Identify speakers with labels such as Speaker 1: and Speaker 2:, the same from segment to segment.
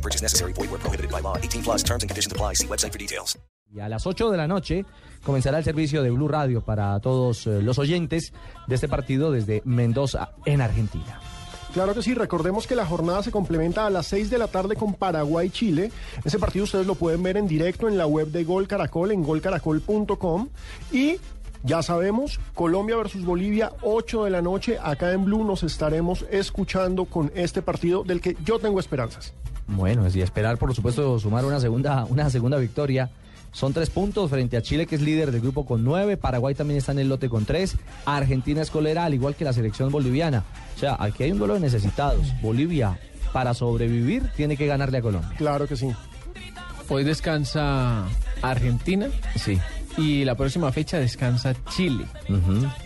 Speaker 1: No purchase necessary. Void where prohibited by law. 18 plus terms and conditions apply. See website for details.
Speaker 2: Y a las 8 de la noche comenzará el servicio de Blue Radio para todos eh, los oyentes de este partido desde Mendoza, en Argentina.
Speaker 3: Claro que sí, recordemos que la jornada se complementa a las 6 de la tarde con Paraguay-Chile. Ese partido ustedes lo pueden ver en directo en la web de Gol Caracol, en golcaracol.com. Y ya sabemos, Colombia versus Bolivia, 8 de la noche, acá en Blue nos estaremos escuchando con este partido del que yo tengo esperanzas.
Speaker 2: Bueno, y esperar, por supuesto, sumar una segunda, una segunda victoria. Son tres puntos frente a Chile, que es líder del grupo con nueve. Paraguay también está en el lote con tres. Argentina es colera, al igual que la selección boliviana. O sea, aquí hay un duelo de necesitados. Bolivia, para sobrevivir, tiene que ganarle a Colombia.
Speaker 3: Claro que sí.
Speaker 4: Hoy descansa Argentina.
Speaker 2: Sí.
Speaker 4: Y la próxima fecha descansa Chile.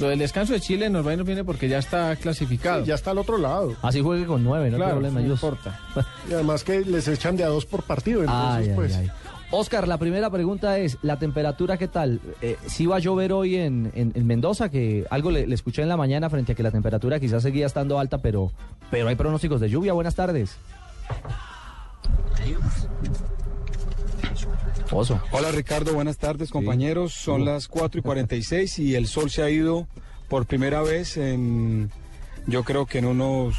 Speaker 4: Lo del descanso de Chile nos va y nos viene porque ya está clasificado.
Speaker 3: Ya está al otro lado.
Speaker 2: Así juegue con nueve, no hay
Speaker 4: Claro,
Speaker 2: problema.
Speaker 4: no
Speaker 2: ellos-
Speaker 4: importa.
Speaker 3: Y además que les echan de a dos por partido. Entonces,
Speaker 2: Ay,
Speaker 3: pues.
Speaker 2: ay. Oscar, la primera pregunta es, ¿la temperatura qué tal? Eh, ¿Sí va a llover hoy en, en- en Mendoza? Que algo le, le escuché en la mañana frente a que la temperatura quizás seguía estando alta, pero, pero hay pronósticos de lluvia. Buenas tardes.
Speaker 5: Hola Ricardo, buenas tardes compañeros. Son las 4 y 46 y el sol se ha ido por primera vez en, yo creo que en unos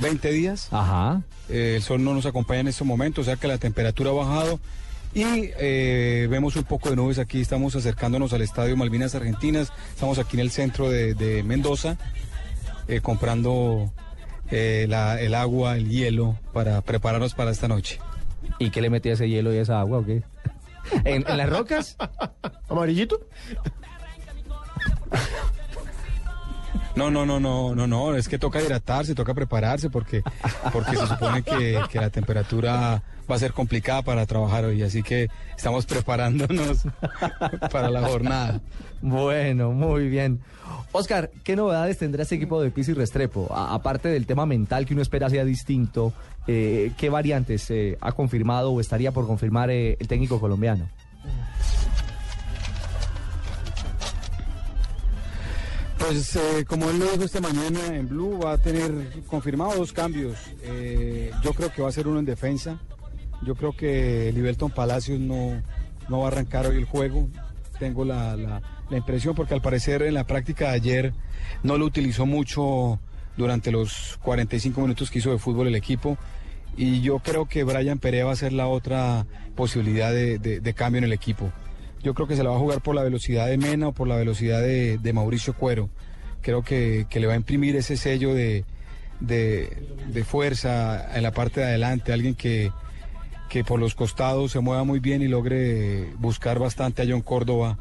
Speaker 5: 20 días.
Speaker 2: Ajá.
Speaker 5: Eh, el sol no nos acompaña en estos momentos, o sea que la temperatura ha bajado y eh, vemos un poco de nubes aquí. Estamos acercándonos al Estadio Malvinas Argentinas. Estamos aquí en el centro de, de Mendoza eh, comprando la- el agua, el hielo para prepararnos para esta noche.
Speaker 2: ¿Y qué le metí a ese hielo y esa agua o qué? ¿En, en las rocas?
Speaker 3: ¿Amarillito?
Speaker 5: No, no, no, no, no, no, es que toca hidratarse, toca prepararse porque, porque se supone que, que la temperatura va a ser complicada para trabajar hoy, así que estamos preparándonos para la jornada.
Speaker 2: Bueno, muy bien. Oscar, ¿qué novedades tendrá este equipo de Pizzi Restrepo? A- aparte del tema mental que uno espera sea distinto, eh, ¿qué variantes eh, ha confirmado o estaría por confirmar eh, el técnico colombiano?
Speaker 5: Pues eh, como él lo dijo esta mañana en Blue, va a tener confirmado dos cambios. Eh, yo creo que va a ser uno en defensa. Yo creo que Liberton Palacios no, no va a arrancar hoy el juego. Tengo la, la- impresión porque al parecer en la práctica de ayer no lo utilizó mucho durante los 45 minutos que hizo de fútbol el equipo. Y yo creo que Brian Perea va a ser la otra posibilidad de, de- cambio en el equipo. Yo creo que se la va a jugar por la velocidad de Mena o por la velocidad de, Mauricio Cuero. Creo que, que le va a imprimir ese sello de- de fuerza en la parte de adelante, alguien que, que por los costados se mueva muy bien y logre buscar bastante a John Córdoba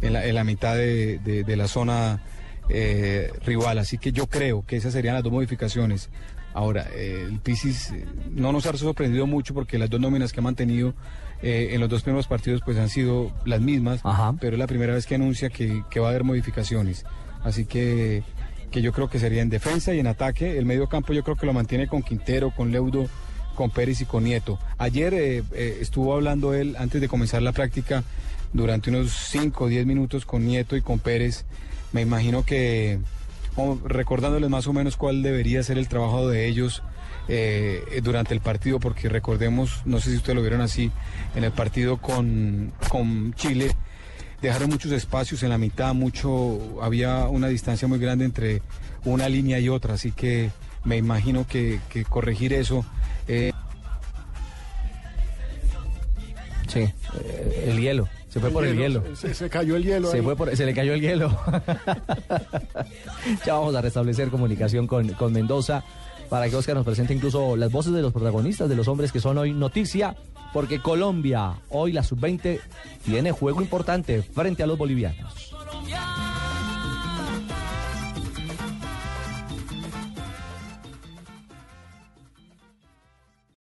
Speaker 5: en la, en la mitad de, de- de la zona eh, rival. Así que yo creo que esas serían las dos modificaciones. Ahora, eh, el Pisis eh, no nos ha sorprendido mucho porque las dos nóminas que ha mantenido eh, en los dos primeros partidos pues han sido las mismas,
Speaker 2: Ajá.
Speaker 5: pero es la primera vez que anuncia que, que va a haber modificaciones. Así que, que yo creo que sería en defensa y en ataque. El medio campo yo creo que lo mantiene con Quintero, con Leudo, con Pérez y con Nieto. Ayer eh, eh, estuvo hablando él antes de comenzar la práctica durante unos 5 o 10 minutos con Nieto y con Pérez. Me imagino que o recordándoles más o menos cuál debería ser el trabajo de ellos eh, durante el partido, porque recordemos, no sé si ustedes lo vieron así, en el partido con, con Chile, dejaron muchos espacios en la mitad, mucho, había una distancia muy grande entre una línea y otra, así que me imagino que, que corregir eso. eh,
Speaker 2: Sí, eh, el hielo. Se fue por el hielo.
Speaker 3: Se, se cayó el hielo.
Speaker 2: Se,
Speaker 3: ahí.
Speaker 2: fue por- se le cayó el hielo. ya vamos a restablecer comunicación con, con Mendoza para que Oscar nos presente incluso las voces de los protagonistas, de los hombres que son hoy noticia, porque Colombia, hoy la sub-20, tiene juego importante frente a los bolivianos.